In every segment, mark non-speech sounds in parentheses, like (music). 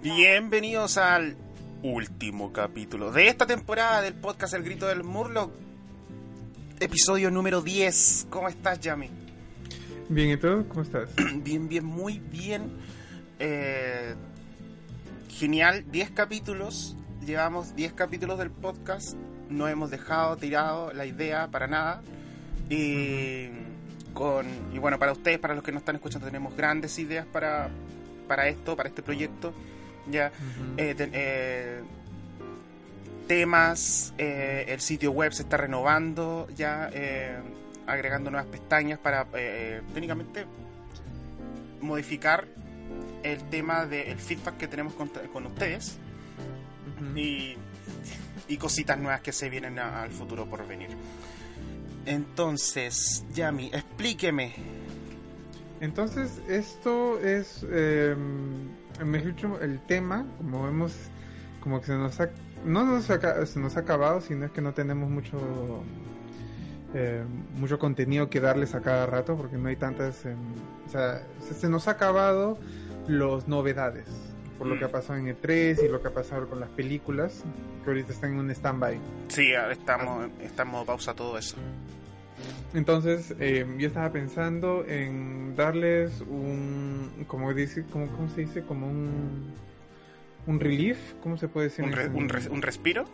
Bienvenidos al último capítulo de esta temporada del podcast El Grito del Murloc. Episodio número 10. ¿Cómo estás, Yami? Bien, ¿y tú? ¿Cómo estás? (clears throat) Bien, bien, muy bien. Eh, genial, 10 capítulos. Llevamos 10 capítulos del podcast. No hemos dejado tirado la idea para nada. Y, con, y bueno, para ustedes, para los que nos están escuchando, tenemos grandes ideas para, para esto, para este proyecto. Ya, eh, te- eh, temas, eh, el sitio web se está renovando, ya agregando nuevas pestañas para eh, técnicamente modificar el tema del feedback que tenemos con, con ustedes y, y cositas nuevas que se vienen a- al futuro por venir. Entonces, Yami, explíqueme. Entonces, esto es, eh, mejor dicho, el tema, como vemos, como que se nos ha, no nos ha, se nos ha acabado, sino es que no tenemos mucho, eh, mucho contenido que darles a cada rato, porque no hay tantas, em, o sea, se, se nos ha acabado los novedades, por lo Mm. que ha pasado en E3 y lo que ha pasado con las películas, que ahorita están en un stand-by. Sí, estamos, estamos pausa todo eso. Entonces, eh, yo estaba pensando en darles un, como dice, como, ¿cómo se dice? Como un, un relief, ¿cómo se puede decir? ¿Un, re- un res- un respiro?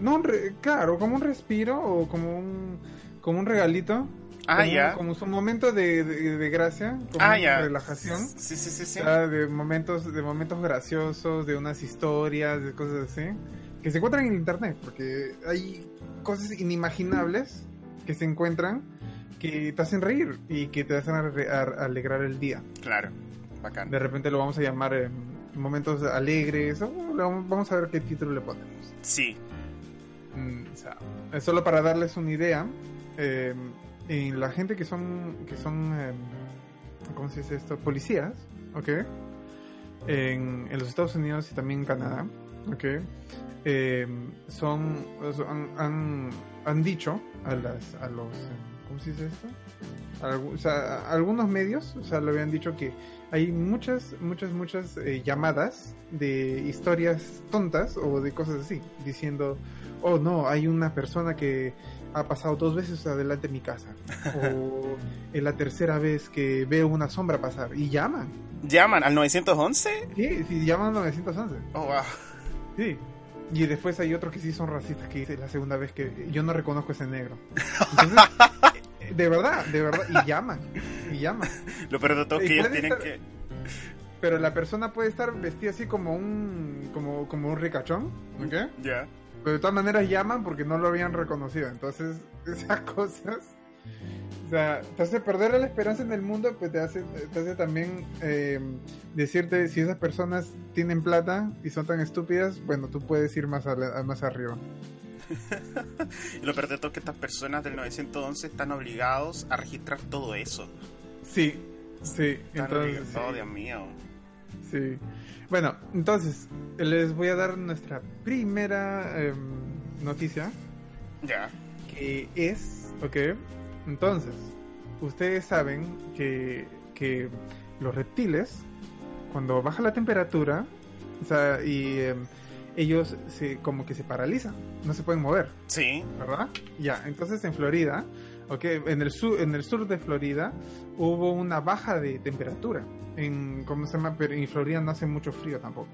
No, un re- claro, como un respiro o como un, como un regalito. Ah, como, ya. Como su momento de, de, de gracia, como Ah, ya. relajación. Sí, sí, sí, sí. O sea, de momentos, de momentos graciosos, de unas historias, de cosas así, que se encuentran en internet, porque hay cosas inimaginables que se encuentran que te hacen reír y que te hacen alegrar el día. Claro, bacán. De repente lo vamos a llamar eh, momentos alegres, o vamos a ver qué título le ponemos. Sí, Mm, o sea, solo para darles una idea. eh, en la gente que son, que son, eh, ¿cómo se dice esto? Policías, ¿ok? En, en los Estados Unidos y también en Canadá, ¿ok? Eh, son, han, han, han dicho a las, a los, eh, ¿cómo se dice esto? Algu- o sea, a- algunos medios, o sea, le habían dicho que hay muchas, muchas, muchas eh, llamadas de historias tontas o de cosas así, diciendo, oh no, hay una persona que ha pasado dos veces adelante de mi casa, (laughs) o es la tercera vez que veo una sombra pasar, y llaman, llaman al 911. sí, sí, llaman al 911, Oh, wow. sí. Y después hay otros que sí son racistas, que dice la segunda vez que yo no reconozco ese negro. Entonces, (laughs) de verdad, de verdad, y llaman, y llaman. Lo peor de todo es que ellos tienen estar- que. Pero la persona puede estar vestida así como un como, como un ricachón, ¿ok? Ya. Pero de todas maneras llaman porque no lo habían reconocido. Entonces, (laughs) esas cosas, o sea, te hace perder la esperanza en el mundo, pues te hace, te hace también eh, decirte si esas personas tienen plata y son tan estúpidas, bueno, tú puedes ir más, a- más arriba. Y (laughs) lo peor de todo es que estas personas del 911 están obligados a registrar todo eso. Sí, sí, Están entonces, sí. Oh, Dios mío. Sí. Bueno, entonces, les voy a dar nuestra primera em, noticia. Ya. que es, ok, entonces, ustedes saben que, que los reptiles, cuando baja la temperatura, o sea, y em, ellos se, como que se paralizan, no se pueden mover, Sí. ¿verdad? Ya, entonces en Florida, ok, en el sur, en el sur de Florida hubo una baja de temperatura. En, ¿cómo se llama? Pero en Florida no hace mucho frío tampoco.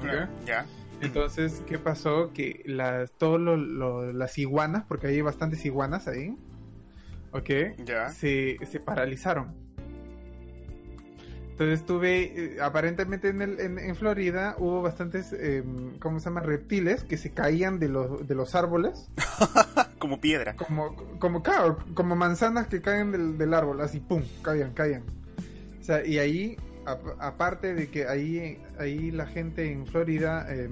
¿ok? Ya. Entonces, ¿qué pasó? Que las, todas las iguanas, porque hay bastantes iguanas ahí, ¿ok? Ya. Se, se paralizaron. Entonces tuve, eh, aparentemente en, el, en, en Florida hubo bastantes, eh, ¿cómo se llama? Reptiles que se caían de los, de los árboles, (laughs) Como piedra. como, como, claro, como manzanas que caen del, del árbol, así, ¡pum!, caían, caían. O sea, y ahí, ap- aparte de que ahí, ahí la gente en Florida eh,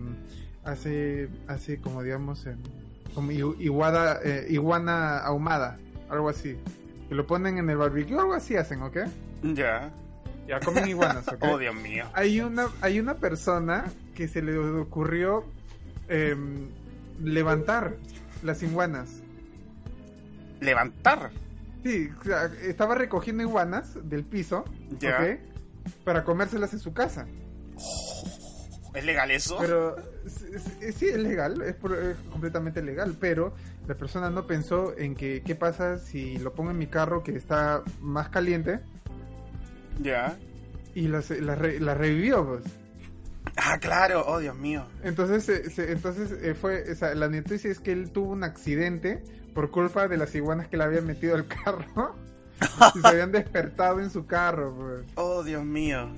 hace, hace como digamos, eh, como iguada, eh, iguana ahumada, algo así. Que lo ponen en el barbecue, algo así hacen, ¿ok? Ya. Ya comen iguanas, ¿ok? (laughs) Oh, Dios mío. Hay una, hay una persona que se le ocurrió em, levantar las iguanas. Levantar. Sí, o sea, estaba recogiendo iguanas del piso, Ya. ¿ok? Para comérselas en su casa. ¿Es legal eso? Pero sí, es legal, es, completamente legal, pero la persona no pensó en que qué pasa si lo pongo en mi carro que está más caliente. Ya. Y la, la, revivió, pues. Ah, claro, oh Dios mío. Entonces, entonces eh, fue, la noticia es que él tuvo un accidente por culpa de las iguanas que le habían metido al (laughs) carro y se habían despertado en su carro, pues. Oh Dios mío.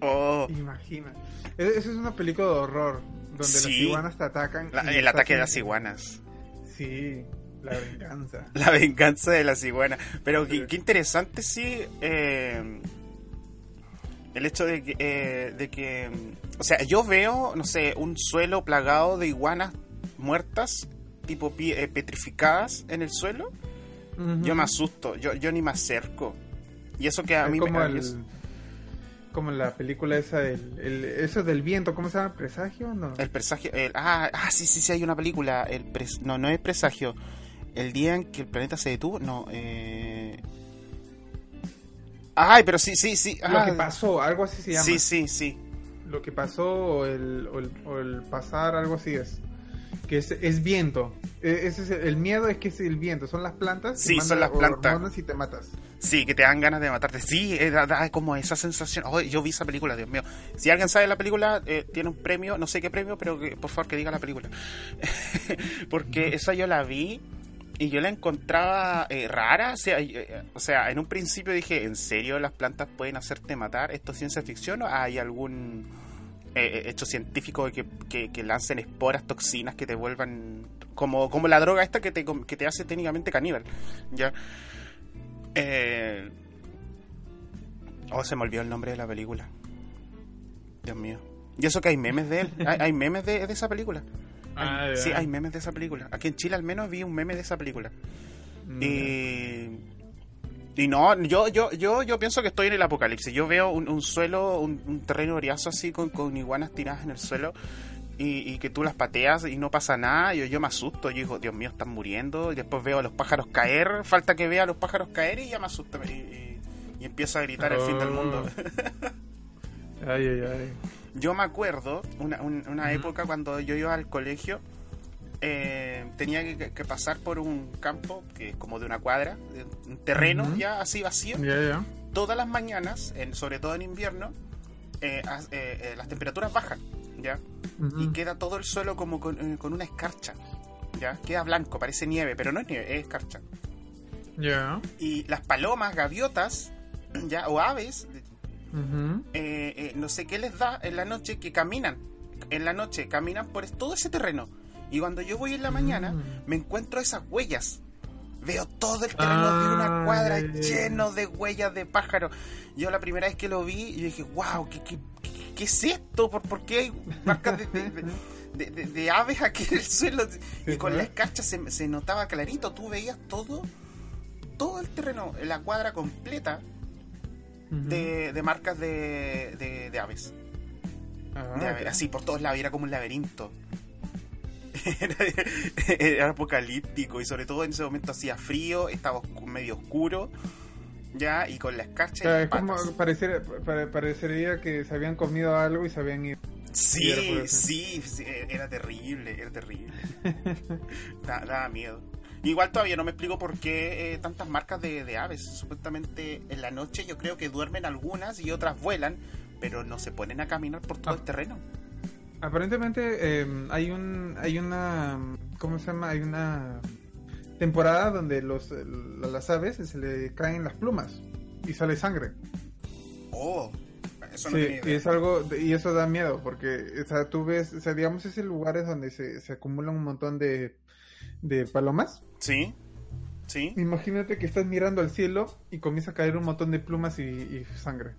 Oh. Imagina. E, Eso es una película de horror donde las iguanas te atacan. el ataque de las iguanas. Sí, la venganza. (laughs) La venganza de las iguanas. Pero qué, interesante, sí. Eh, el hecho de que, eh, de que. O sea, yo veo, no sé, un suelo plagado de iguanas muertas, tipo eh, petrificadas en el suelo. Yo me asusto, yo, yo ni me acerco. Y eso que a mí me. Como la película esa del el, eso del viento, ¿cómo se llama? ¿Presagio? No. El presagio. ah, ah, sí, sí, sí, hay una película. El no, no es presagio. El día en que el planeta se detuvo. No, eh. Ay, pero sí, sí, sí. Lo que ah. pasó, algo así se llama. Sí, sí, sí. Lo que pasó o el, o el, pasar, algo así es. Que es, es viento. E, ese es el, miedo es que es el viento. Son las plantas. Sí, son las plantas. y te matas. Sí, que te dan ganas de matarte. Sí, da, como esa sensación. Oh, yo vi esa película, Dios mío. Si alguien sabe la película, eh, tiene un premio, no sé qué premio, pero que, por favor que diga la película. (laughs) Porque esa yo la vi y yo la encontraba eh, rara. O sea, eh, o sea, en un principio dije, ¿en serio las plantas pueden hacerte matar? ¿Esto es ciencia ficción o hay algún hecho científico que, que, lancen esporas, toxinas que te vuelvan como, como la droga esta que te, que te hace técnicamente caníbal? ¿Ya? Eh... Oh, se me olvidó el nombre de la película. Dios mío. Y eso que hay memes de él. (laughs) Hay, memes de, esa película. Ah, sí, hay memes de esa película. Aquí en Chile al menos vi un meme de esa película. Mm, y... Y no, yo, yo, yo, yo pienso que estoy en el apocalipsis. Yo veo un, suelo, un, terreno oriazo así con, con iguanas tiradas en el suelo y, que tú las pateas y no pasa nada, yo, yo me asusto, yo digo, Dios mío, están muriendo, y después veo a los pájaros caer, falta que vea a los pájaros caer y ya me asusto y, empiezo a gritar el fin del mundo. Oh. (laughs) ay, ay, ay. Yo me acuerdo una, una época cuando yo iba al colegio, eh, tenía que, pasar por un campo que es como de una cuadra, un terreno ya así vacío. Todas las mañanas, en, sobre todo en invierno, eh, eh, las temperaturas bajan ¿ya? Y queda todo el suelo como eh, con, una escarcha, ¿ya? Queda blanco, parece nieve, pero no es nieve, es escarcha. Ya. Y las palomas, gaviotas, (clears throat) ¿ya? O aves, eh, eh, no sé qué les da en la noche que caminan. En la noche caminan por todo ese terreno. Y cuando yo voy en la mañana, mm. me encuentro esas huellas veo todo el terreno de una ah, cuadra lleno de huellas de pájaros. Yo la primera vez que lo vi, yo dije, wow, ¿qué, qué, ¿qué es esto? ¿Por, qué hay marcas de, aves aquí en el suelo? Y con la escarcha se, notaba clarito, tú veías todo, todo el terreno, la cuadra completa de, marcas de, aves. Ah, así por todos lados, era como un laberinto. (laughs) Era, apocalíptico y sobre todo en ese momento hacía frío, estaba medio oscuro ya, y con la escarcha. como parecería que se habían comido algo y se habían ido. Sí, sí, era terrible, era terrible. (laughs) daba miedo. Igual todavía no me explico por qué eh, tantas marcas de, aves. Supuestamente en la noche yo creo que duermen algunas y otras vuelan, pero no se ponen a caminar por todo el terreno. Aparentemente em, hay un hay una ¿cómo se llama? Hay una temporada donde los, las aves se le caen las plumas y sale sangre. Oh, eso no sí, y es algo y eso da miedo porque o sea, tú ves, o sea, digamos ese lugares donde se, se acumulan un montón de, de palomas. Sí. Sí. Imagínate que estás mirando al cielo y comienza a caer un montón de plumas y, y sangre.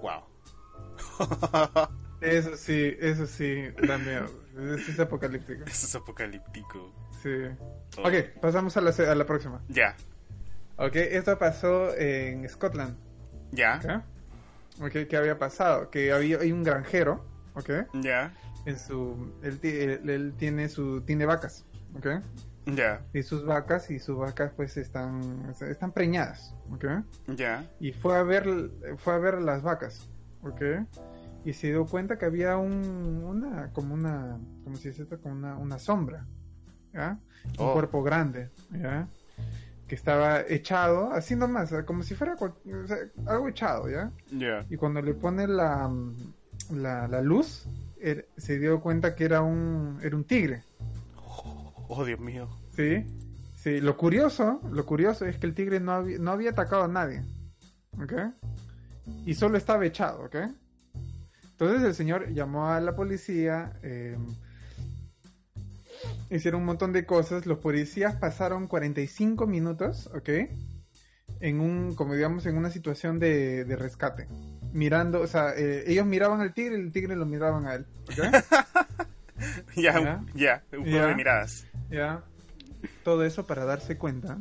Wow. (laughs) eso sí, eso sí, da miedo. Eso es apocalíptico. Eso es apocalíptico. Sí. Ok, pasamos a la, a la próxima. Ya. Ok, esto pasó en Scotland. Ya. Ok, ¿qué había pasado? Que había hay un granjero, ok. Ya. En su, él, él, tiene su, tiene vacas, ok. Ya. Y sus vacas y sus vacas pues están, están preñadas, ok. Ya. Y fue a ver, fue a ver las vacas, ok. Y se dio cuenta que había un, una, como una, como si esto, como una, una sombra, ¿ya? Un Oh. cuerpo grande, ¿ya? Que estaba echado, así nomás, como si fuera cual- o sea, algo echado, ¿ya? Ya. Y cuando le pone la, la, la luz, se dio cuenta que era un, era un tigre, Oh, Dios mío. ¿sí? Sí, lo curioso, lo curioso es que el tigre no, había- no había atacado a nadie, ¿ok? Y solo estaba echado, ¿ok? Entonces el señor llamó a la policía, eh, hicieron un montón de cosas, los policías pasaron 45 minutos, ¿ok? En un, como digamos, en una situación de, de rescate. Mirando, o sea, eh, ellos miraban al tigre y el tigre lo miraban a él, ¿ok? (laughs) Ya, Ya. un- juego de miradas. Ya. Todo eso para darse cuenta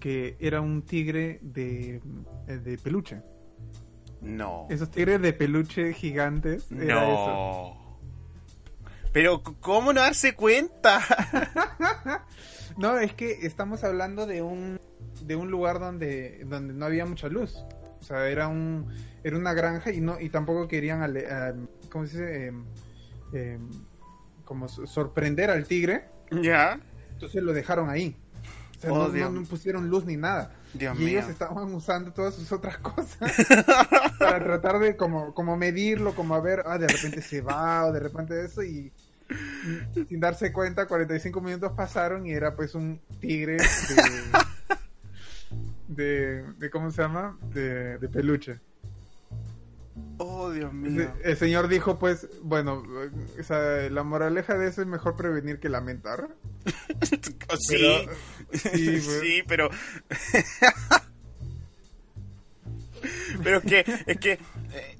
que era un tigre de, eh, de peluche. No. Esos tigres de peluche gigantes. Era eso. No. Pero, ¿cómo no darse cuenta? (laughs) No, es que estamos hablando de un de un lugar donde donde no había mucha luz. O sea, era un era una granja y no y tampoco querían ale- ¿cómo se dice? Em, em, como so- sorprender al tigre, ya. entonces lo dejaron ahí. O sea, Oh, no, Dios. no- no pusieron luz ni nada. Dios y mío. ellos estaban usando todas sus otras (laughs) cosas (laughs) para tratar de como, como medirlo, como a ver, ah, de repente se va o de repente eso y, y sin darse cuenta 45 minutos pasaron y era pues un tigre de, (laughs) de, de ¿cómo se llama? De, de peluche. Oh, Dios mío. El señor dijo pues, bueno, o sea, la moraleja de eso es mejor prevenir que lamentar. (laughs) Sí. Pero- sí, (laughs) sí, pero. (laughs) pero es que. Es que. eh,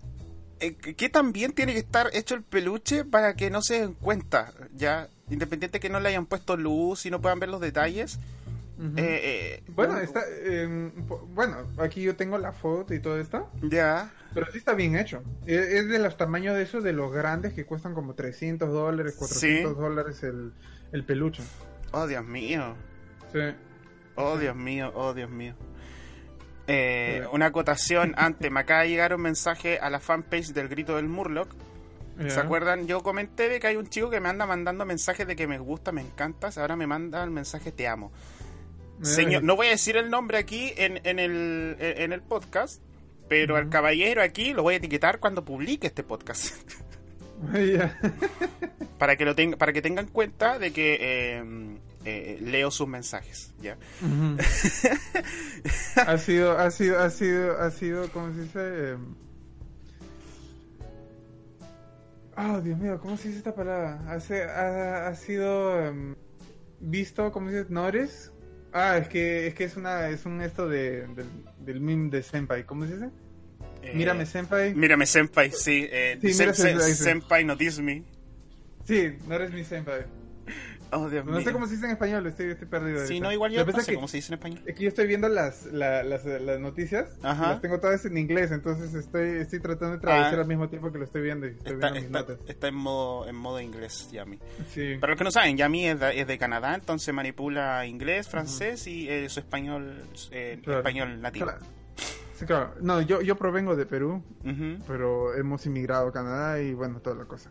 eh, que también tiene que estar hecho el peluche para que no se den cuenta, ya. Independiente que no le hayan puesto luz y no puedan ver los detalles. Eh, eh, bueno, no- está, po- bueno, aquí yo tengo la foto y todo esto. Ya. Pero sí está bien hecho. Es, es de los tamaños de esos de los grandes que cuestan como 300 dólares, 400 dólares el, el peluche. Oh, Dios mío. Sí. Oh, Dios mío, oh, Dios mío. Eh, una acotación antes, me acaba de llegar un mensaje a la fanpage del Grito del Murloc. ¿Se acuerdan? Yo comenté de que hay un chico que me anda mandando mensajes de que me gusta, me encantas. Ahora me manda el mensaje te amo. Señor, no voy a decir el nombre aquí en, en el, en el podcast, pero al caballero aquí lo voy a etiquetar cuando publique este podcast. (laughs) Para que lo tenga, para que tengan cuenta de que eh, eh, leo sus mensajes. ¿ya? (laughs) Ha sido, ha sido, ha sido, ha sido, ¿cómo se dice? Em, Ah, Dios mío, ¿cómo se dice esta palabra? Ha sido em, visto, ¿cómo se dice? ¿Nores? Ah, es que, es que es una, es un esto de, del, del meme de Senpai, ¿cómo se dice? Eh, Mírame, Senpai. Mírame, Senpai, sí. Eh, Sí, sen- Senpai, senpai, notice me. Sí, no eres mi senpai. Oh, Dios No mío. sé cómo se dice en español, estoy, estoy perdido. Sí, no, igual yo no sé es que, cómo se dice en español. es que yo estoy viendo las, la- las, las noticias, Ajá. las tengo todas en inglés, entonces estoy, estoy tratando de traducir Ah. al mismo tiempo que lo estoy viendo y estoy Está, viendo mis notas. está en modo en modo inglés, Yami. Sí. Para los que no saben, Yami es de, es de Canadá, entonces manipula inglés, francés y eh, su español eh, Claro. español nativo. Claro. Sí, claro. No, yo, yo provengo de Perú, Ujú. pero hemos inmigrado a Canadá y bueno, toda la cosa.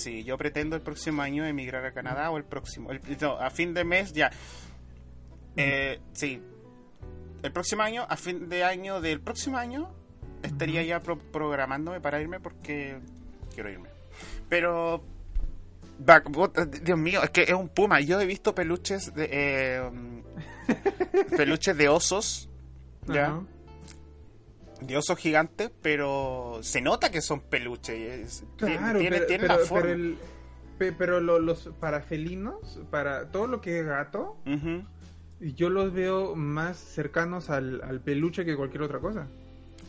Sí, yo pretendo el próximo año emigrar a Canadá o el próximo. el- no, a fin de mes ya. Eh, sí. El próximo año, a fin de año del próximo año, estaría ya pro- programándome para irme porque quiero irme. Pero. Dios mío, es que es un puma. Yo he visto peluches de. eh, (laughs) peluches de osos. ¿Ya? De osos gigantes, pero se nota que son peluches. es- Claro, tiene, pero, tiene pero, la forma. pero, el- pe- pero lo- los para felinos, para todo lo que es gato, yo los veo más cercanos al, al peluche que cualquier otra cosa.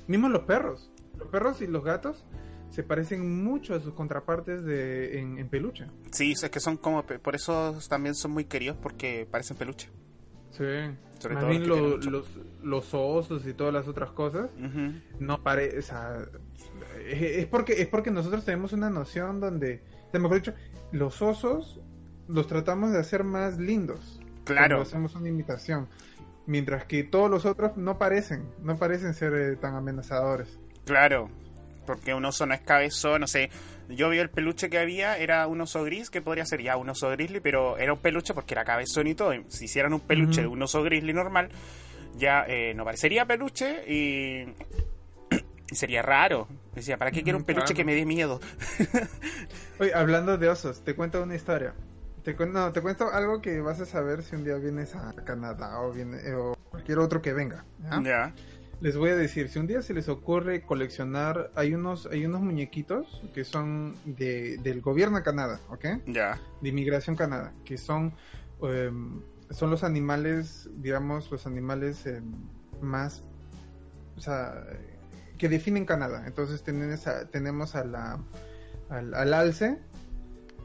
Mismo los perros. Los perros y los gatos se parecen mucho a sus contrapartes de, en, en peluche. Sí, es que son como. Por eso también son muy queridos porque parecen peluche. Sí. Sobre Más todo bien los lo- los, los osos y todas las otras cosas no parece, o sea, es es porque es porque nosotros tenemos una noción donde, o sea, mejor dicho, los osos los tratamos de hacer más lindos. Claro. Hacemos una imitación. Mientras que todos los otros no parecen, no parecen ser eh, tan amenazadores. Claro. Porque un oso no es cabezón, no sé. Yo vi el peluche que había, era un oso gris, que podría ser ya un oso grizzly, pero era un peluche porque era cabezón y todo. Si hicieran un peluche de un oso grizzly normal, ya eh, no parecería peluche y, y sería raro. Decía, ¿para qué quiero un peluche claro. que me dé miedo? (laughs) Oye, hablando de osos, te cuento una historia. Te, cuen- no, te cuento algo que vas a saber si un día vienes a Canadá o, viene, eh, o cualquier otro que venga. ¿ya? Ya, Les voy a decir, si un día se les ocurre coleccionar, hay unos, hay unos muñequitos que son de, del gobierno de Canadá, ¿ok? ya, De inmigración Canadá, que son, em, son los animales, digamos, los animales em, más, o sea, que definen Canadá. Entonces tenemos a, tenemos a la, al, al alce,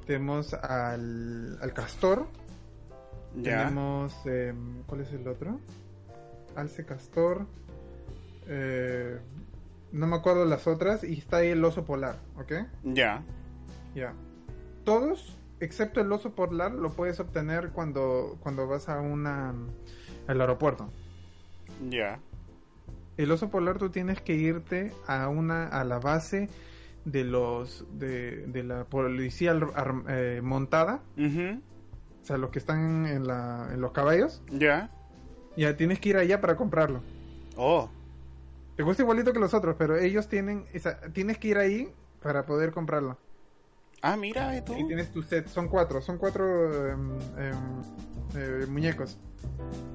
tenemos al, al castor, tenemos, em, ¿cuál es el otro? Alce, castor, eh, no me acuerdo las otras, y está ahí el oso polar, ¿ok? Ya, Ya. Todos, excepto el oso polar, lo puedes obtener cuando, cuando vas a una al aeropuerto. ya. El oso polar tú tienes que irte a una a la base de los de, de la policía ar- eh, montada, o sea, los que están en, la, en los caballos. Ya. Ya tienes que ir allá para comprarlo. Oh, Te cuesta igualito que los otros, pero ellos tienen, esa, tienes que ir ahí para poder comprarlo. ah, mira, ¿y tú? Y tienes tu set, son cuatro, son cuatro em, em, eh, muñecos.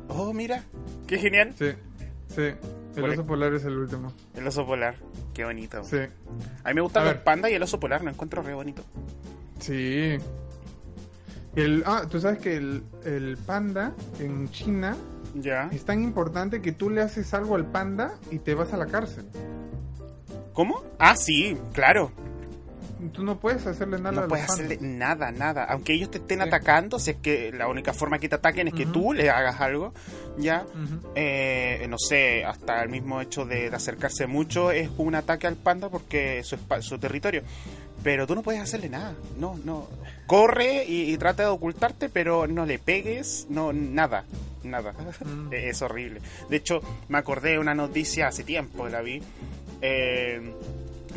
Oh, mira, qué genial. Sí, sí. El oso polar es el último. El oso polar, qué bonito. Sí, A mí me gustan A los ver. pandas y el oso polar, lo encuentro re bonito. sí. El, ah, tú sabes que el, el panda en China Ya. es tan importante que tú le haces algo al panda y te vas a la cárcel. ¿Cómo? Ah, sí, claro. Tú no puedes hacerle nada a No los puedes pandas. hacerle nada, nada. Aunque ellos te estén Sí. atacando, si es que la única forma que te ataquen es que Ujú. tú le hagas algo, ya. Eh, no sé, hasta el mismo hecho de, de acercarse mucho es un ataque al panda porque es su, su territorio. Pero tú no puedes hacerle nada. No, no. Corre y, y trata de ocultarte, pero no le pegues, no, nada. Nada. Mm. es horrible. De hecho, me acordé de una noticia hace tiempo, la vi. eh,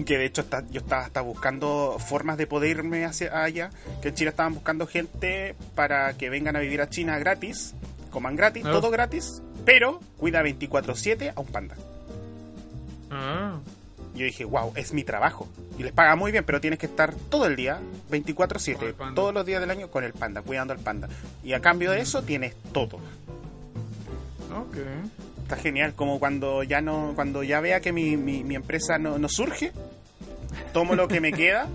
que de hecho está- yo estaba hasta buscando formas de poder irme hacia allá. Que en China estaban buscando gente para que vengan a vivir a China gratis. Coman gratis, Ah. todo gratis. Pero cuida 24-7 a un panda. Ah. Yo dije, wow, es mi trabajo. Y les paga muy bien, pero tienes que estar todo el día, Con 24-7, el panda. todos los días del año con el panda, cuidando al panda. Y a cambio de eso tienes todo. Ok. Está genial, como cuando ya no, cuando ya vea que mi, mi, mi empresa no, no surge, tomo lo que me (laughs) queda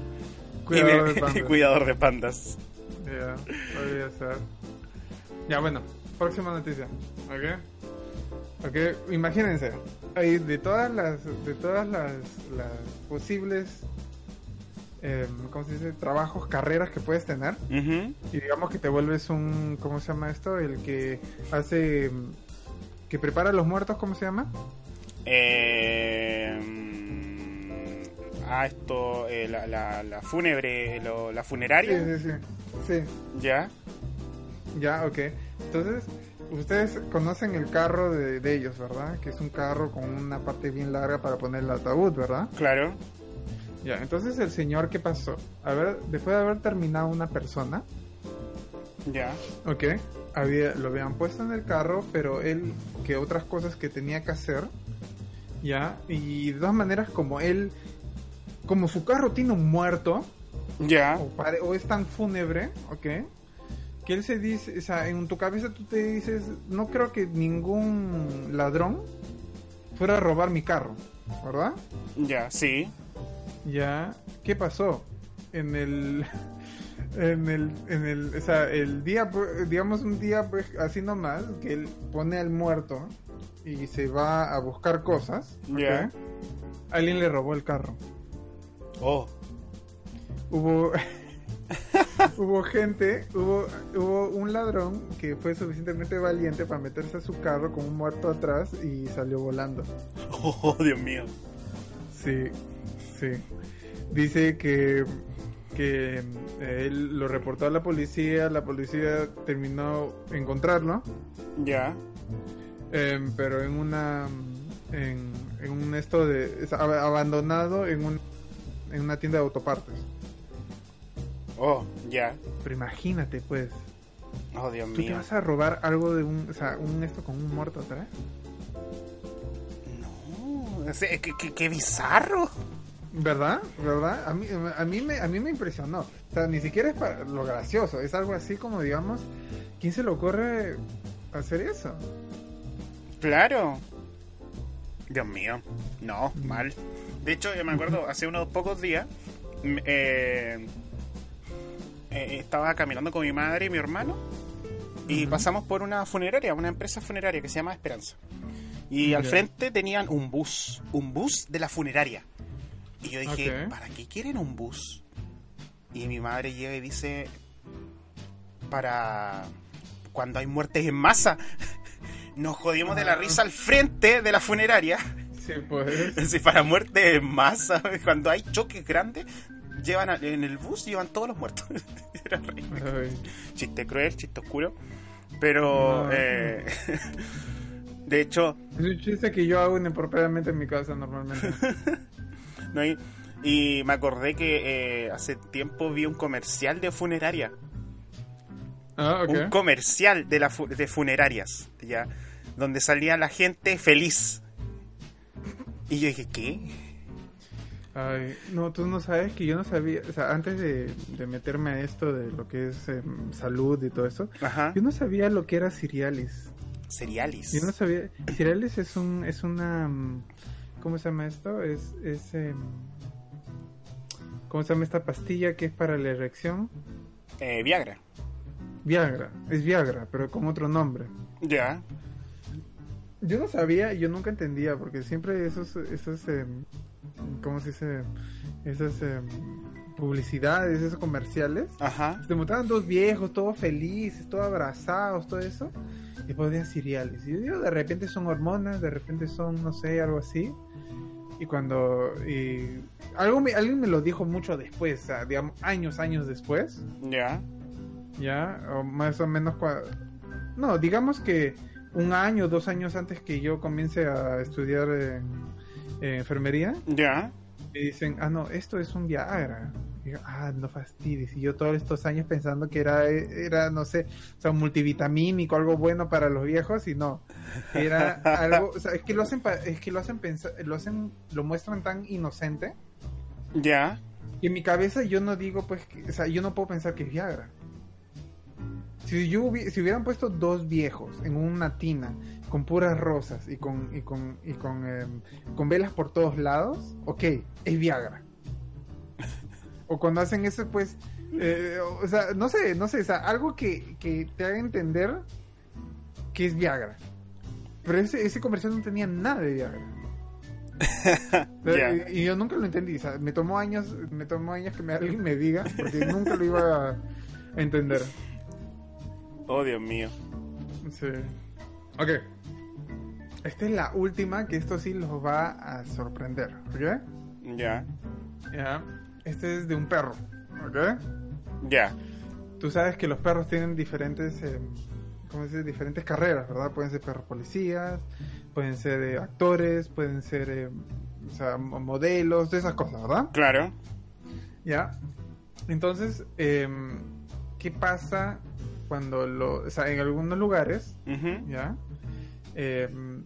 Cuidador me- de (laughs) pandas. cuidador de pandas. Ya, podría ser. Ya, bueno, próxima noticia. ¿Ok? Ok, imagínense. De todas las, de todas las, las posibles, em, ¿cómo se dice? Trabajos, carreras que puedes tener. Y digamos que te vuelves un, ¿cómo se llama esto? El que hace, que prepara a los muertos, ¿cómo se llama? Eh, ah, esto, eh, la, la, la fúnebre, lo- la Sí, funeraria, sí, sí. Sí, ya. Ya, ok. Entonces, ustedes conocen el carro de, de ellos, ¿verdad? Que es un carro con una parte bien larga para poner el ataúd, ¿verdad? Claro. Ya, entonces el señor, ¿qué pasó? A ver, después de haber terminado una persona, Ya. ok, había, lo habían puesto en el carro, pero él, que otras cosas que tenía que hacer, ya, y de todas maneras, como él, como su carro tiene un muerto, Ya. o, pare- o es tan fúnebre, ¿ok? Que él se dice, o sea, en tu cabeza tú te dices, no creo que ningún ladrón fuera a robar mi carro, ¿verdad? Ya, sí. Ya, ¿qué pasó? En el, (laughs) en el, en el, o sea, el día, pues, digamos un día pues, así nomás, que él pone al muerto y se va a buscar cosas, ¿ok? Ya. Alguien le robó el carro. Oh. hubo (laughs) hubo gente, hubo, hubo un ladrón que fue suficientemente valiente para meterse a su carro con un muerto atrás y salió volando. Oh, Dios mío. Sí, sí. Dice que, que eh, él lo reportó a la policía, la policía terminó encontrarlo, Ya. em, pero en una en, en un esto de abandonado en un en una tienda de autopartes. Oh, ya. Pero imagínate, pues, Oh, Dios tú te mío. vas a robar algo de un, o sea, un esto con un muerto atrás. No, es, es que, que- que bizarro. ¿Verdad? ¿Verdad? A mí, a mí me a mí me impresionó. O sea, ni siquiera es para lo gracioso, es algo así como digamos, ¿quién se le ocurre hacer eso? Claro. Dios mío. No, mal. De hecho, yo me acuerdo, hace unos pocos días, eh, eh, estaba caminando con mi madre y mi hermano y pasamos por una funeraria, una empresa funeraria que se llama Esperanza. Y al frente tenían un bus, un bus de la funeraria. Y yo dije. ¿para qué quieren un bus? Y mi madre llega y dice, para cuando hay muertes en masa. (laughs) Nos jodimos de la risa al frente de la funeraria. Sí, pues. (laughs) Sí, para muertes en masa. Cuando hay choques grandes, llevan a- en el bus llevan todos los muertos. (laughs) Era re- chiste cruel, chiste oscuro. Pero, No. eh, (laughs) de hecho, Es un chiste que yo hago inapropiadamente en mi casa normalmente. (laughs) no hay- y me acordé que eh, hace tiempo vi un comercial de funeraria. Ah, ok. Un comercial de, la fu- de funerarias, ya, donde salía la gente feliz. Y yo dije, ¿qué? Ay, no, tú no sabes que yo no sabía, o sea, antes de, de meterme a esto de lo que es em, salud y todo eso, Ajá. yo no sabía lo que era Cirialis. Cerealis. Yo no sabía, Cirialis es un, es una, mm, ¿cómo se llama esto? Es, es, em, ¿cómo se llama esta pastilla que es para la erección? Eh, Viagra. Viagra, es Viagra, pero con otro nombre. Ya. Yo no sabía, yo nunca entendía, porque siempre esos, esos, em, ¿cómo se dice? Esas em, publicidades, esos comerciales, Ajá. se mostraban dos viejos, todos felices, todos abrazados, todo eso, y ponían cereales. Y yo digo, de repente son hormonas, de repente son, no sé, algo así. Y cuando, y algo me- alguien me lo dijo mucho después, o sea, digamos, años, años después, Ya. ya, o más o menos, cua- no, digamos que un año, dos años antes que yo comience a estudiar en, en enfermería, Ya. me dicen, ah, no, esto es un Viagra. Y yo, ah, no fastidies. Y yo todos estos años pensando que era, era no sé, o sea, un multivitamínico, algo bueno para los viejos, y no. Era (laughs) algo, o sea, es que lo hacen, es que lo hacen pensar, lo hacen, lo muestran tan inocente, Ya. que en mi cabeza yo no digo, pues, que- o sea, yo no puedo pensar que es Viagra. Si, yo hubi- si hubieran puesto dos viejos en una tina con puras rosas y con, y con, y con, em, con velas por todos lados, ok, es Viagra. O cuando hacen eso, pues, eh, o sea, no sé, no sé, o sea, algo que, que te haga entender que es Viagra. Pero ese, ese comercial no tenía nada de Viagra. (laughs) Y, y yo nunca lo entendí, o sea, me tomó años, me tomó años que me, alguien me diga, porque nunca lo iba a entender. Oh, Dios mío. Sí. Ok. Esta es la última, que esto sí los va a sorprender, ¿ok? Ya. Ya. Este es de un perro, ¿ok? Ya. Tú sabes que los perros tienen diferentes, eh, ¿cómo se dice? Diferentes carreras, ¿verdad? Pueden ser perros policías, pueden ser eh, actores, pueden ser, eh, o sea, mo- modelos, de esas cosas, ¿verdad? Claro. ¿Ya? Entonces, em, ¿qué pasa cuando lo... O sea, en algunos lugares, Ujú. ¿ya? Em,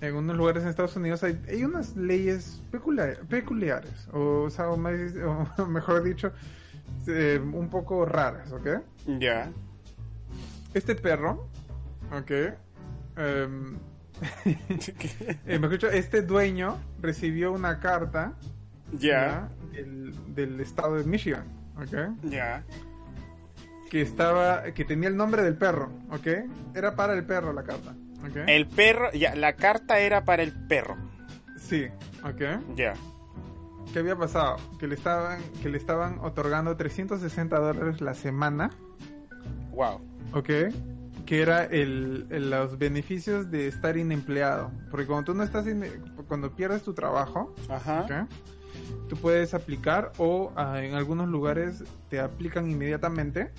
en algunos lugares en Estados Unidos hay, hay unas leyes peculiar- peculiares, o, o sea, o más- (laughs) o mejor dicho, em, un poco raras, ¿ok? Ya. Este perro, ¿ok? em, eh, mejor dicho, este dueño recibió una carta Ya. Del, del estado de Michigan, ¿ok? Ya. Que estaba, que tenía el nombre del perro, ¿ok? Era para el perro la carta, ¿ok? El perro. Ya. La carta era para el perro. Sí, ¿ok? Ya. ¿Qué había pasado? Que le estaban, que le estaban otorgando 360 dólares la semana, Wow. ¿ok? Que era el, el- los beneficios de estar inempleado. Porque cuando tú no estás, in- cuando pierdes tu trabajo, Ajá. ¿ok? Tú puedes aplicar o ah, en algunos lugares te aplican inmediatamente.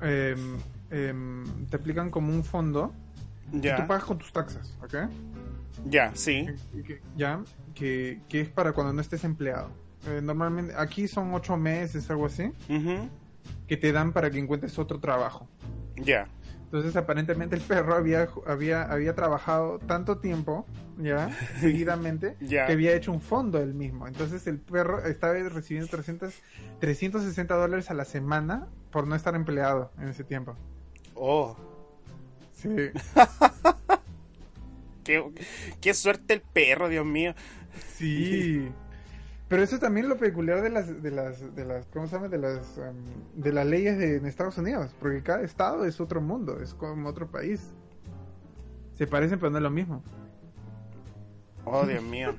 Em, te aplican como un fondo que Ya. tú pagas con tus taxas, ¿ok? Ya, sí. que- ya, que, que es para cuando no estés empleado. Eh, normalmente, aquí son ocho meses, algo así, que te dan para que encuentres otro trabajo. Ya. Entonces, aparentemente el perro había, había, había trabajado tanto tiempo, ya, (laughs) seguidamente, (laughs) que había hecho un fondo él mismo. Entonces, el perro estaba recibiendo 300, 360 dólares a la semana por no estar empleado en ese tiempo. Oh. Sí. (laughs) Qué, qué suerte el perro, Dios mío. Sí. Pero eso también lo peculiar de las, de las, de las, ¿cómo se llama? De las, em, de las leyes de, en Estados Unidos, porque cada estado es otro mundo, es como otro país. Se parecen, pero no es lo mismo. Oh, Dios mío.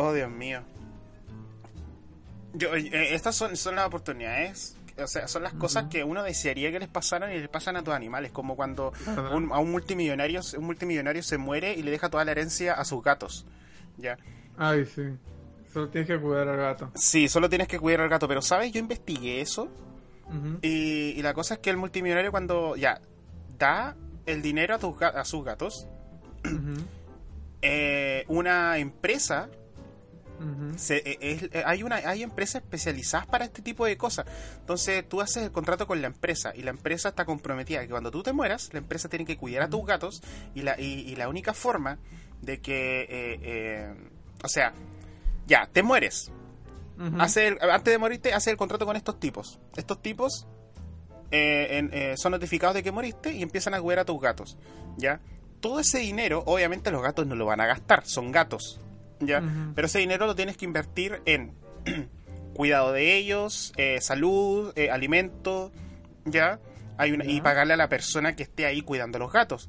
Oh, Dios mío. Yo, eh, estas son, son las oportunidades, o sea, son las cosas que uno desearía que les pasaran y les pasan a tus animales, como cuando a un multimillonario, un multimillonario se muere y le deja toda la herencia a sus gatos. ¿Ya? Ay, sí. Solo tienes que cuidar al gato. Sí, solo tienes que cuidar al gato, pero ¿sabes? Yo investigué eso y, y la cosa es que el multimillonario cuando ya da el dinero a, tus, a sus gatos, (clears throat) eh, una empresa Se- eh, es- hay una hay empresas especializadas para este tipo de cosas. Entonces tú haces el contrato con la empresa y la empresa está comprometida que cuando tú te mueras la empresa tiene que cuidar a tus gatos y la y, y la única forma de que eh, eh, o sea ya te mueres. El- antes de morirte hace el contrato con estos tipos. Estos tipos eh, en- son notificados de que moriste y empiezan a cuidar a tus gatos ya todo ese dinero obviamente los gatos no lo van a gastar son gatos ya pero ese dinero lo tienes que invertir en (clears throat) cuidado de ellos, eh, salud, eh, alimento, ¿ya? Hay una, y pagarle a la persona que esté ahí cuidando a los gatos.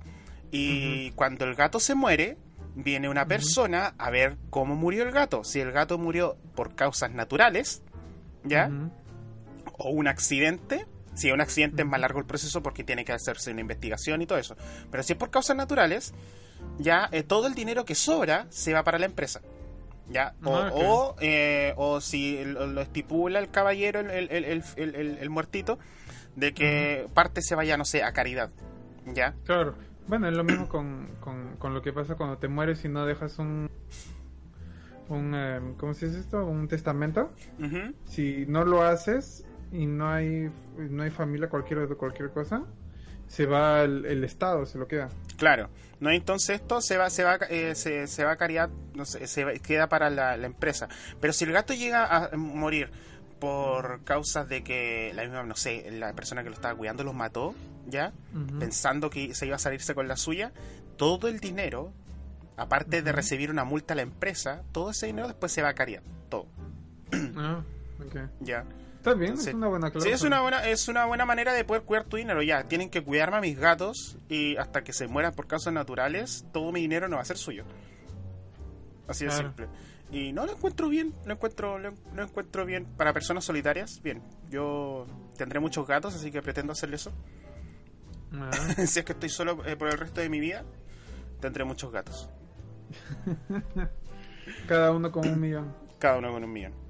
Y cuando el gato se muere, viene una persona a ver cómo murió el gato. Si el gato murió por causas naturales, ¿ya? O un accidente. Si es un accidente es más largo el proceso porque tiene que hacerse una investigación y todo eso. Pero si es por causas naturales, ya eh, todo el dinero que sobra se va para la empresa. ¿Ya? O, Ah, o, eh, o si lo, estipula el caballero, el, el, el, el- muertito, de que parte se vaya, no sé, a caridad. ¿Ya? Claro. Bueno, es lo mismo con, con, con lo que pasa cuando te mueres y no dejas un... un em, ¿Cómo se dice esto? Un testamento. Si no lo haces y no hay no hay familia, cualquier cualquier cosa, se va el, el Estado, se lo queda. Claro. No, entonces esto se va, se va, eh, se, se va a caridad, no sé, se va- queda para la, la empresa. Pero si el gato llega a morir por causas de que la misma, no sé, la persona que lo estaba cuidando los mató, ¿ya? Pensando que se iba a salirse con la suya, todo el dinero, aparte de recibir una multa a la empresa, todo ese dinero después se va a caridad, todo, Ah, ok. ya. Está bien, Entonces, es una buena Sí, es una buena, es una buena manera de poder cuidar tu dinero, ya. Tienen que cuidarme a mis gatos y hasta que se mueran por causas naturales, todo mi dinero no va a ser suyo. Así de Claro. simple. Y no lo encuentro bien, lo encuentro, lo, lo encuentro bien. Para personas solitarias, bien. Yo tendré muchos gatos, así que pretendo hacerle eso. Ah, (laughs) si es que estoy solo eh, por el resto de mi vida, tendré muchos gatos. (laughs) cada uno con un millón. Cada uno con un millón.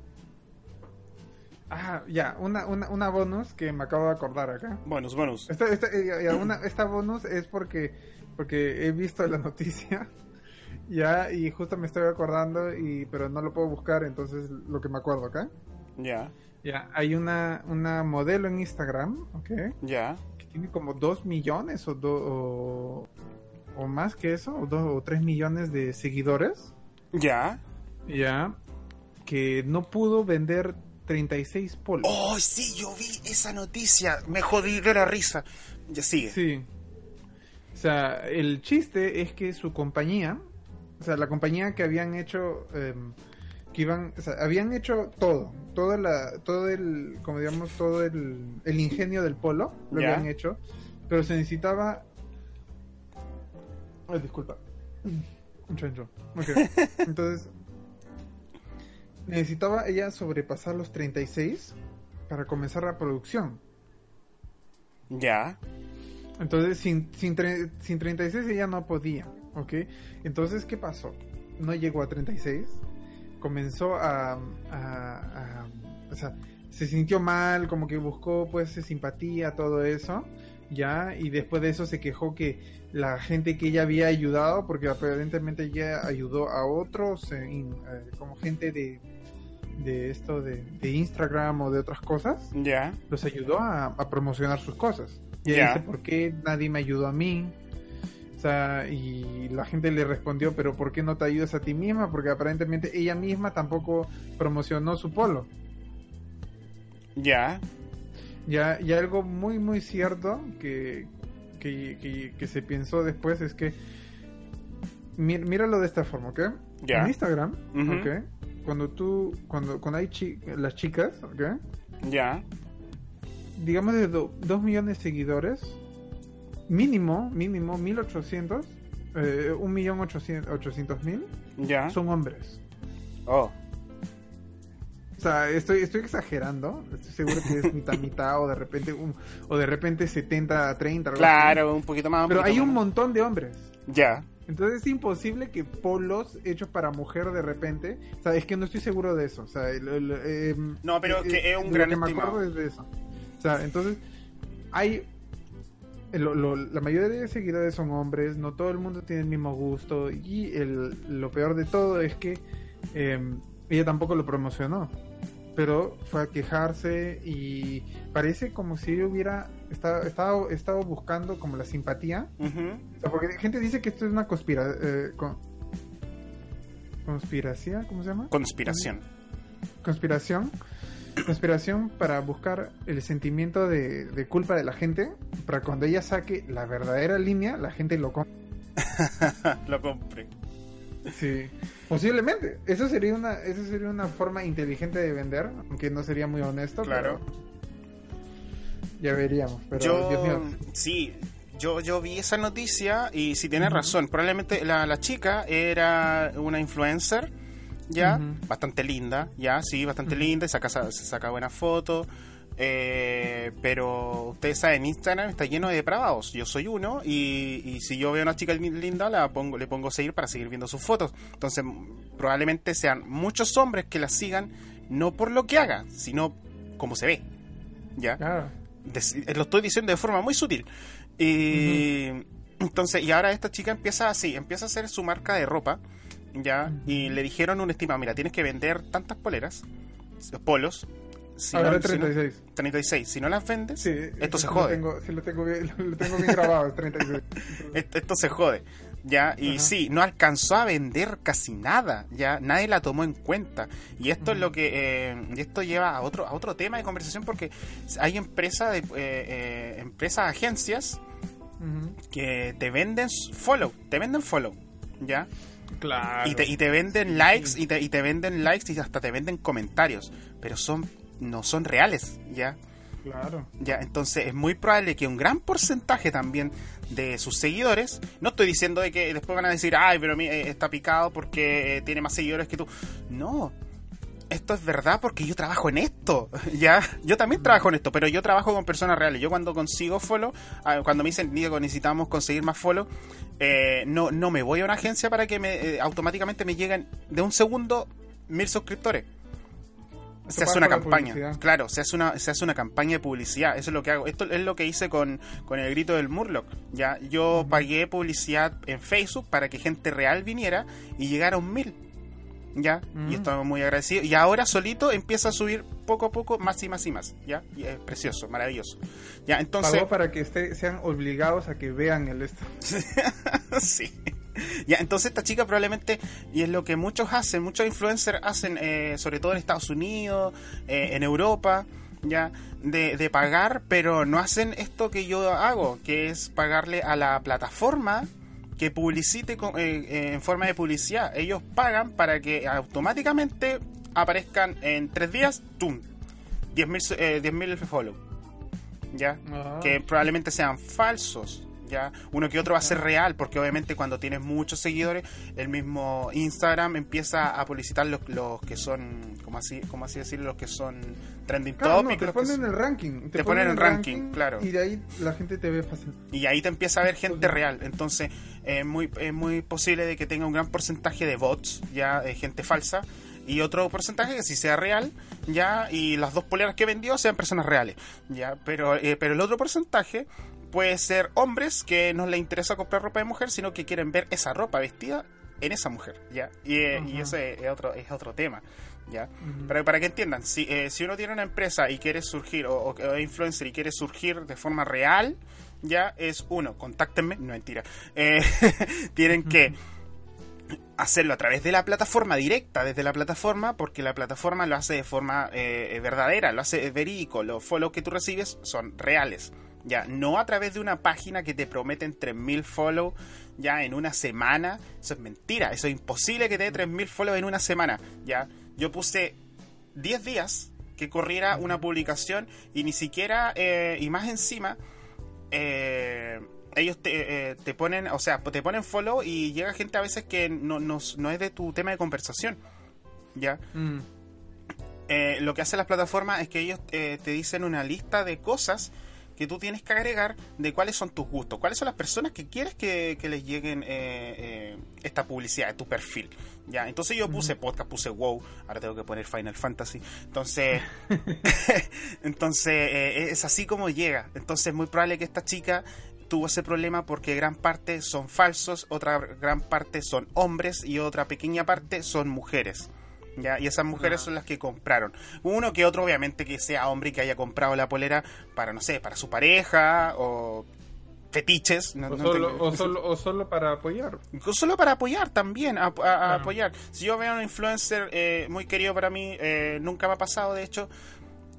Ah, ya, una, una, una bonus que me acabo de acordar acá. Bonus, bonus. Esta, esta, eh, una, esta bonus es porque, porque he visto la noticia (laughs) ya y justo me estoy acordando y pero no lo puedo buscar entonces lo que me acuerdo acá Ya, ya hay una una modelo en Instagram ok ya. que tiene como 2 millones o, do- o, o más que eso o 2 o 3 millones de seguidores Ya. ya que no pudo vender 36 polos Oh, sí, yo vi esa noticia. Me jodí de la risa. Ya sigue. Sí. O sea, el chiste es que su compañía, o sea, la compañía que habían hecho, em, que iban, o sea, habían hecho todo, toda la, todo el, como digamos, todo el, el ingenio del polo, lo Ya. habían hecho, pero se necesitaba... Ay, disculpa. Un chancho. Ok. (laughs) Entonces, necesitaba ella sobrepasar los 36 para comenzar la producción. Ya. Entonces, sin, sin, sin 36 ella no podía, ¿ok? Entonces, ¿qué pasó? No llegó a 36, comenzó a, a- a- O sea, se sintió mal, como que buscó, pues, simpatía, todo eso, ya, y después de eso se quejó que la gente que ella había ayudado, porque aparentemente ella ayudó a otros, eh, in- eh, como gente de, de esto de, de Instagram o de otras cosas, Ya. los ayudó a, a promocionar sus cosas. Y Ya. dice, ¿por qué nadie me ayudó a mí? O sea, y la gente le respondió, pero ¿por qué no te ayudas a ti misma? Porque aparentemente ella misma tampoco promocionó su polo. Ya. Ya, y algo muy, muy cierto que, que, que- que se pensó después es que, míralo de esta forma, ¿ok? Ya. En Instagram. Cuando tú, cuando, cuando hay chi- las chicas, ¿ok? Ya. digamos de 2 millones de seguidores, mínimo, mínimo, 1800, eh, 1.800.000 Ya. son hombres. Oh. O sea, estoy, estoy exagerando, estoy seguro que es (laughs) mitad mitad o de repente un, o de repente 70 a 30. algo así. Claro, un poquito más. Pero poquito hay un menos. montón de hombres. Ya. Entonces es imposible que polos hechos para mujer de repente, o sea, es que no estoy seguro de eso, o sea, el- el- eh, No, pero que es un gran que me acuerdo es de eso. O sea, entonces hay lo- lo- la mayoría de seguidores son hombres, no todo el mundo tiene el mismo gusto y el, lo peor de todo es que eh, ella tampoco lo promocionó, pero fue a quejarse y parece como si hubiera estado, estado, estado buscando como la simpatía Ujú. o sea, porque gente dice que esto es una conspira... eh, con- ¿Conspiración? ¿Cómo se llama? Conspiración. Conspiración. Conspiración para buscar el sentimiento de, de culpa de la gente, para cuando ella saque la verdadera línea, la gente lo (laughs) compre. Lo compré. Sí. Posiblemente. Eso sería una, eso sería una forma inteligente de vender, aunque no sería muy honesto. Claro. pero Ya veríamos. Pero, yo, Dios mío. sí, yo, yo vi esa noticia y si tienes Ujú. razón, probablemente la, la chica era una influencer, ya, bastante linda, ya, sí, bastante linda, y saca, se saca buenas fotos, eh, pero ustedes saben, Instagram está lleno de depravados, yo soy uno, y, y si yo veo a una chica li- linda, la pongo, le pongo seguir para seguir viendo sus fotos, entonces probablemente sean muchos hombres que la sigan, no por lo que haga, sino como se ve, ya Claro. deci- lo estoy diciendo de forma muy sutil. Y entonces, y ahora esta chica empieza así, empieza a hacer su marca de ropa, ya, y le dijeron un estimado, mira, tienes que vender tantas poleras, polos, si Ahora no- si no- 36. 36, si no las vendes, Sí, esto se jode. Lo tengo, sí, lo tengo bien, lo tengo bien grabado, es 36. (laughs) esto, esto se jode. Ya, y Ajá. sí, no alcanzó a vender casi nada, ya nadie la tomó en cuenta. Y esto es lo que eh, y esto lleva a otro a otro tema de conversación porque hay empresas de eh, eh, empresas agencias que te venden follow, te venden follow, ¿ya? Claro. Y, te, y te venden likes y te, y te venden likes y hasta te venden comentarios, pero son no son reales, ¿ya? Claro. Ya, entonces es muy probable que un gran porcentaje también de sus seguidores, no estoy diciendo de que después van a decir, ay, pero eh, está picado porque eh, tiene más seguidores que tú. No, esto es verdad porque yo trabajo en esto, (laughs) ya, yo también trabajo en esto, pero yo trabajo con personas reales. Yo cuando consigo follow, ah, cuando me dicen, Diego, necesitamos conseguir más follow, eh, no, no me voy a una agencia para que me, eh, automáticamente me lleguen de un segundo mil suscriptores. Se hace una campaña, claro, se hace una, se hace una campaña de publicidad, eso es lo que hago. Esto es lo que hice con, con el grito del Murloc. Ya, yo pagué publicidad en Facebook para que gente real viniera y llegara a un mil. Ya, Mm. y estamos muy agradecidos. Y ahora solito empieza a subir poco a poco más y más y más. Ya, y es precioso, maravilloso. Ya, entonces. Pagó para que sean obligados a que vean el esto. (laughs) sí. (laughs) Ya, entonces esta chica probablemente, y es lo que muchos hacen, muchos influencers hacen, eh, sobre todo en Estados Unidos, eh, en Europa, ya, de, de pagar, pero no hacen esto que yo hago, que es pagarle a la plataforma que publicite con- eh, en forma de publicidad. Ellos pagan para que automáticamente aparezcan en tres días, ¡tum! 10.000 su- eh, 10.000 follow. ¿Ya? Ah. que probablemente sean falsos. Ya, uno que otro va a ser real, porque obviamente cuando tienes muchos seguidores, el mismo Instagram empieza a publicitar los, los que son, como así, como así decirlo, los que son trending Claro, no, te ponen son- el ranking. Te ponen el ranking, claro. Y de ahí la gente te ve fácil. y ahí te empieza a ver gente real. Entonces, es muy, es muy posible de que tenga un gran porcentaje de bots, ya, de gente falsa, y otro porcentaje que sí sea real, ya, y las dos poleras que vendió sean personas reales, ya, pero, eh, pero el otro porcentaje puede ser hombres que no les interesa comprar ropa de mujer, sino que quieren ver esa ropa vestida en esa mujer, ¿ya? Y, eh, y ese es otro, es otro tema, ¿ya? Pero para que entiendan, si, eh, si uno tiene una empresa y quiere surgir, o, o, o influencer y quiere surgir de forma real, ya es uno, contáctenme, no mentira, eh, (laughs) tienen que hacerlo a través de la plataforma directa desde la plataforma porque la plataforma lo hace de forma eh, verdadera lo hace verídico los follows que tú recibes son reales ya no a través de una página que te prometen 3000 follows ya en una semana eso es mentira eso es imposible que te dé 3000 follows en una semana ya yo puse 10 días que corriera una publicación y ni siquiera eh, y más encima eh, ellos te, eh, te, ponen, o sea, te ponen follow y llega gente a veces que no, no, no es de tu tema de conversación. ¿Ya? Mm. Eh, lo que hacen las plataformas es que ellos eh, te dicen una lista de cosas que tú tienes que agregar de cuáles son tus gustos, cuáles son las personas que quieres que, que les lleguen esta publicidad de tu perfil. Ya, entonces yo puse podcast, puse WoW, ahora tengo que poner Final Fantasy. Entonces, (laughs) (laughs) entonces es así como llega. Entonces es muy probable que esta chica tuvo ese problema porque gran parte son falsos, otra gran parte son hombres y otra pequeña parte son mujeres. ¿Ya? Y esas mujeres son las que compraron. Uno que otro, obviamente, que sea hombre que haya comprado la polera para, no sé, para su pareja o fetiches. No, o, solo, o, solo, o solo para apoyar. Solo para apoyar también, a, a- a apoyar. Si yo veo a un influencer eh, muy querido para mí, eh, nunca me ha pasado, de hecho.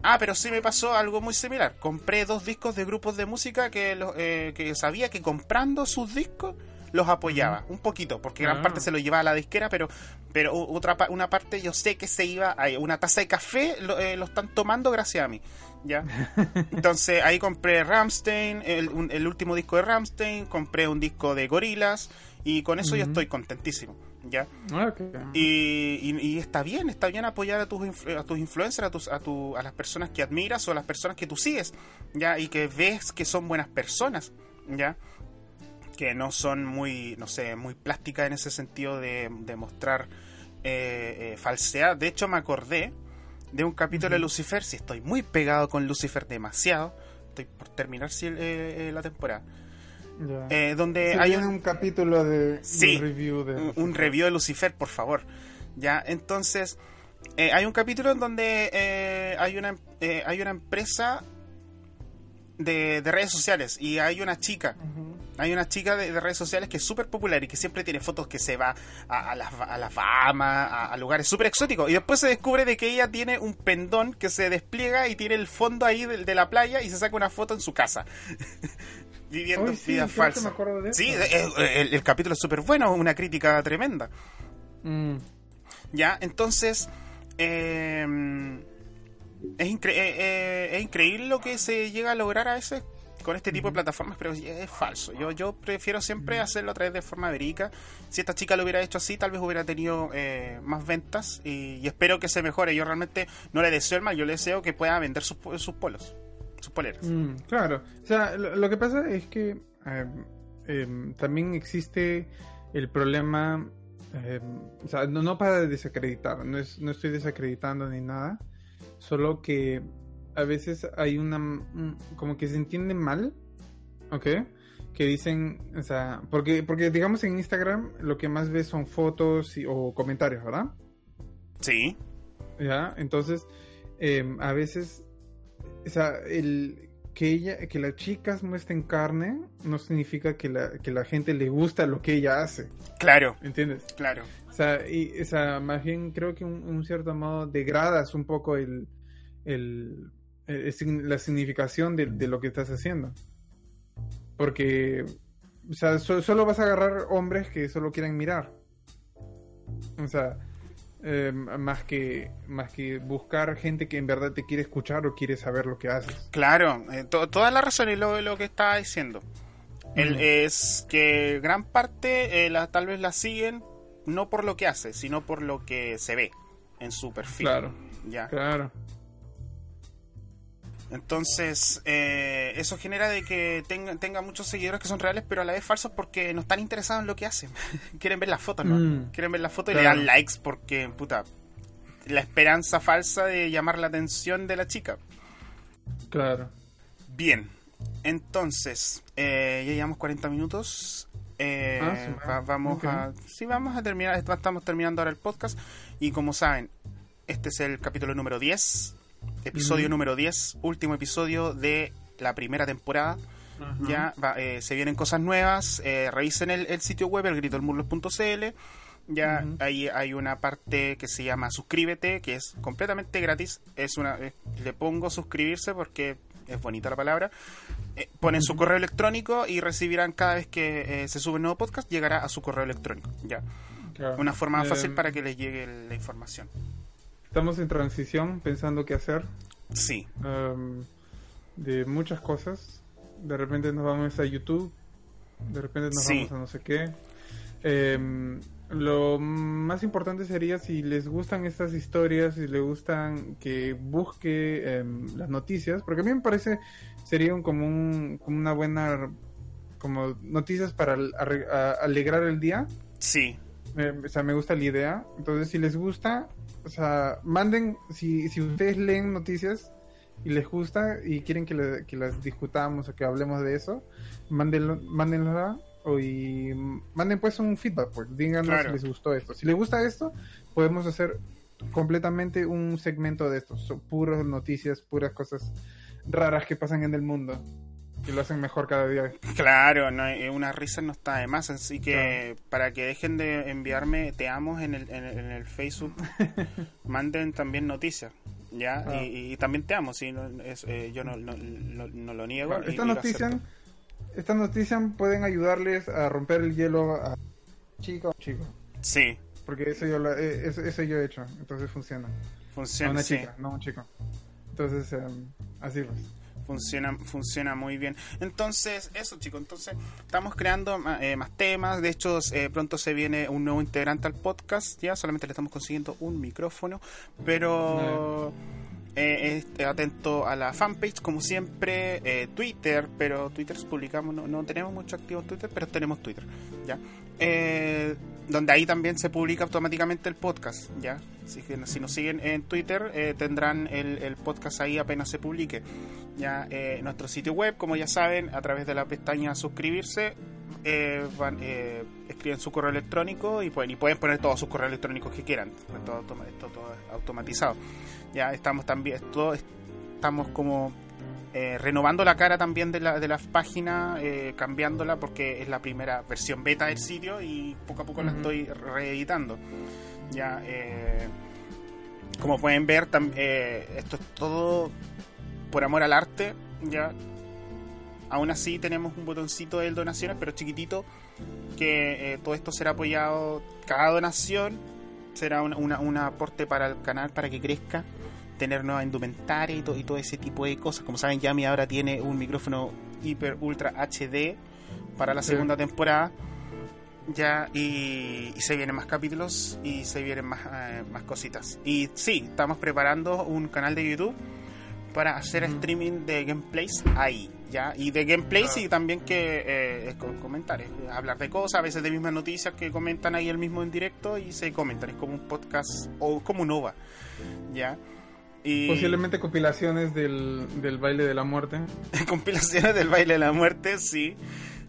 Ah, pero sí me pasó algo muy similar. Compré dos discos de grupos de música que, eh, que sabía que comprando sus discos los apoyaba. Un poquito, porque gran Ah. parte se lo llevaba a la disquera, pero pero otra una parte yo sé que se iba a una taza de café, lo, eh, lo están tomando gracias a mí. ¿Ya? (laughs) Entonces ahí compré Ramstein, el, un- el último disco de Ramstein, compré un disco de Gorilas y con eso yo Ujú. estoy contentísimo. ¿Ya? Ah. Y, y- y está bien, está bien apoyar a tus, a tus influencers, a, tus, a, tu- a las personas que admiras o a las personas que tú sigues, ¿ya? Y que ves que son buenas personas, ¿ya? Que no son muy, no sé, muy plásticas en ese sentido de, de mostrar eh, eh, falsedad. De hecho, me acordé de un capítulo de. Lucifer, si estoy muy pegado con Lucifer demasiado, estoy por terminar si- eh, eh, la temporada, eh, donde hay un, un capítulo de, Sí, de review de un, un review de Lucifer, por favor. Ya, entonces, eh, hay un capítulo en donde eh, hay, una, eh, hay una empresa de, de redes sociales y hay una chica. Hay una chica de, de redes sociales que es súper popular y que siempre tiene fotos que se va a, a las a las Bahamas, a, a lugares súper exóticos. Y después se descubre de que ella tiene un pendón que se despliega y tiene el fondo ahí de, de la playa y se saca una foto en su casa. (laughs) Viviendo sí, vida falsa. me acuerdo de Sí, el, el capítulo es súper bueno, una crítica tremenda. Mm. ¿Ya? Entonces, eh, es, incre- eh, eh, es increíble lo que se llega a lograr a veces con este tipo de plataformas, pero es falso. Yo, yo prefiero siempre hacerlo a través de forma verídica. Si esta chica lo hubiera hecho así, tal vez hubiera tenido eh, más ventas y, y espero que se mejore. Yo realmente no le deseo el mal, yo le deseo que pueda vender sus, sus polos, sus poleras. Mm, claro. O sea, lo, lo que pasa es que eh, em, también existe el problema, em, o sea, no, no para desacreditar, no, es, no estoy desacreditando ni nada, solo que a veces hay una, un- como que se entiende mal, ¿ok? Que dicen, o sea, porque, porque digamos en Instagram lo que más ves son fotos y- o comentarios, ¿verdad? Sí, ¿Ya? Entonces, eh, a veces, o sea, el que ella, que las chicas muestren carne no significa que la, que la gente le gusta lo que ella hace, claro, ¿entiendes? claro. O sea, y, o sea, más bien creo que un, un cierto modo degradas un poco el, el, la significación de, de lo que estás haciendo. Porque, o sea, so- solo vas a agarrar hombres que solo quieren mirar. O sea, eh, más que más que buscar gente que en verdad te quiere escuchar o quiere saber lo que haces. Claro, eh, to- toda la razón y lo, lo que estaba diciendo. El, es que gran parte eh, la, tal vez la siguen no por lo que hace, sino por lo que se ve en su perfil. Claro. Ya. Claro. Entonces, eh, eso genera de que tenga, tenga muchos seguidores que son reales, pero a la vez falsos porque no están interesados en lo que hacen. (laughs) Quieren ver las fotos, ¿no? Mm. Quieren ver las fotos y le dan likes porque, puta, la esperanza falsa de llamar la atención de la chica. Claro. Bien. Entonces, eh, ya llevamos 40 minutos. Eh, Ah, sí, va- vamos ok. a. Sí, vamos a terminar. est- Estamos terminando ahora el podcast. Y como saben, este es el capítulo número 10. Episodio número 10. Último episodio de la primera temporada. Ya va, eh, se vienen cosas nuevas. eh, revisen el, el sitio web, elgritolmurlos.cl. Ya ahí hay una parte que se llama suscríbete, que es completamente gratis. Es una eh, le pongo suscribirse porque es bonita la palabra. Eh, ponen su correo electrónico y recibirán cada vez que eh, se sube un nuevo podcast llegará a su correo electrónico. Ya, Claro. una forma más fácil para que les llegue la información. Estamos en transición, pensando qué hacer. Sí, um, de muchas cosas. De repente nos vamos a YouTube, de repente nos Sí. vamos a no sé qué. Em, lo más importante sería si les gustan estas historias, si les gustan que busque em, las noticias, porque a mí me parece sería un, como, un, como una buena como noticias para alegrar el día. sí, Eh, o sea, me gusta la idea. Entonces, si les gusta, o sea, manden, si, si ustedes leen noticias y les gusta y quieren que, le- que las discutamos o que hablemos de eso, mándenlo, mándenla o y manden pues un feedback, pues díganos Claro. si les gustó esto. Si les gusta esto, podemos hacer completamente un segmento de esto, son puras noticias, puras cosas raras que pasan en el mundo, que lo hacen mejor cada día. Claro, no, eh, una risa no está de más, así que para que dejen de enviarme te amo en el, en el, en el Facebook, (laughs) manden también noticias, ¿ya? Ah. Y, y también te amo, sí, no, es, eh, yo no, no, no- lo niego. y- Esta y lo noticia, acepto. esta noticia pueden ayudarles a romper el hielo a chico chico. Sí, Porque eso yo, lo- eh, eso, eso yo he hecho, entonces funciona. Funciona, una sí, chica, no un chico. Entonces, em, así pues. Funciona, funciona muy bien. Entonces, eso chicos, entonces estamos creando eh, más temas, de hecho eh, pronto se viene un nuevo integrante al podcast, ya solamente le estamos consiguiendo un micrófono, pero... Eh, esté atento a la fanpage, como siempre, eh, Twitter, pero Twitter publicamos, no, no tenemos mucho activo Twitter, pero tenemos Twitter, ¿ya? Eh, donde ahí también se publica automáticamente el podcast, ¿ya? Si nos siguen en Twitter, eh, tendrán el, podcast ahí apenas se publique, ¿ya? Nuestro sitio web, como ya saben, a través de la pestaña suscribirse, van, eh, escriben su correo electrónico y pueden, y pueden poner todos sus correos electrónicos que quieran, todo, todo es automatizado ya estamos también todo estamos como eh, renovando la cara también de la, de la página eh, cambiándola porque es la primera versión beta del sitio y poco a poco la estoy reeditando. Ya eh, como pueden ver tam- esto es todo por amor al arte ya. Aún así tenemos un botoncito de donaciones pero chiquitito que todo esto será apoyado cada donación será un una- un aporte para el canal para que crezca tener nueva indumentaria y, to- y todo ese tipo de cosas como saben Yami ahora tiene un micrófono hiper ultra HD para la Sí. segunda temporada ya y, y se vienen más capítulos y se vienen más, eh, más cositas y sí estamos preparando un canal de YouTube para hacer Ujú. streaming de gameplays ahí ya y de gameplays Ah. y también que eh, con comentarios hablar de cosas a veces de mismas noticias que comentan ahí el mismo en directo y se comentan es como un podcast o como un OVA ya y Posiblemente compilaciones del, del baile de la muerte. (laughs) compilaciones del baile de la muerte, sí.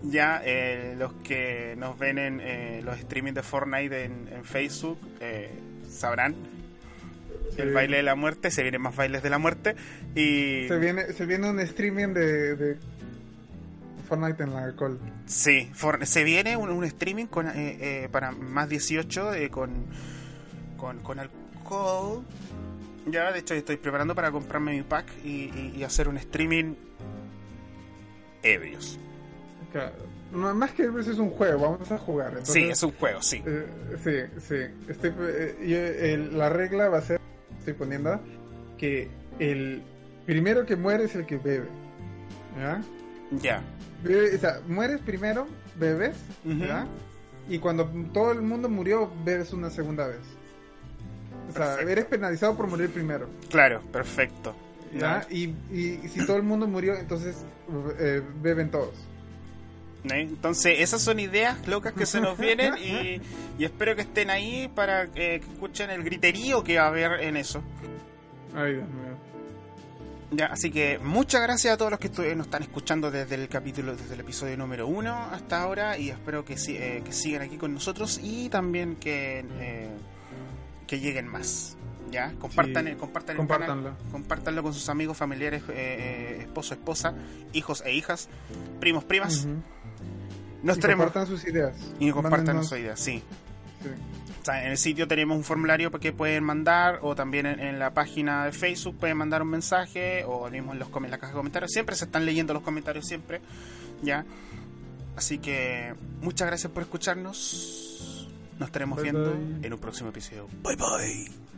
Ya eh, los que nos ven en eh, los streamings de Fortnite en, en Facebook eh, sabrán el baile de la muerte. Se vienen más bailes de la muerte. Y Se viene, se viene un streaming de, de Fortnite en la alcohol. sí, For- se viene un, un streaming con, eh, eh, para más 18 eh, con, con, con alcohol. Ya, de hecho, estoy preparando para comprarme mi pack y, y- y hacer un streaming ebrios. Claro. No, Más que es un juego, vamos a jugar. Entonces, Sí, es un juego, sí. eh, sí, sí. Estoy, eh, el- la regla va a ser, estoy poniendo, que el primero que muere es el que bebe. ¿Ya? Ya. O sea, mueres primero, bebes, Ujú. ¿ya? Y cuando todo el mundo murió, bebes una segunda vez. O sea, Perfecto. eres penalizado por morir primero. Claro, perfecto. ¿ya? Y, y si todo el mundo murió, entonces eh, beben todos. ¿Eh? Entonces, esas son ideas locas que se nos vienen y, (laughs) y espero que estén ahí para que escuchen el griterío que va a haber en eso. Ay, Dios mío. Ya, así que muchas gracias a todos los que estu- nos están escuchando desde el capítulo, desde el episodio número uno hasta ahora y espero que, eh, que sigan aquí con nosotros y también que, eh, que lleguen más. ¿Ya? Compartan, Sí, el, compartan el canal, compártanlo con sus amigos, familiares, eh, eh, esposo, esposa, hijos e hijas, primos, primas. Nos Y tenemos compartan sus ideas. y compartan sus ideas, sí. sí. O sea, en el sitio tenemos un formulario que pueden mandar o también en, en la página de Facebook pueden mandar un mensaje o mismo en, los, en la caja de comentarios. Siempre se están leyendo los comentarios, siempre. ¿Ya? Así que muchas gracias por escucharnos. Nos estaremos Bye, viendo bye. en un próximo episodio. Bye bye.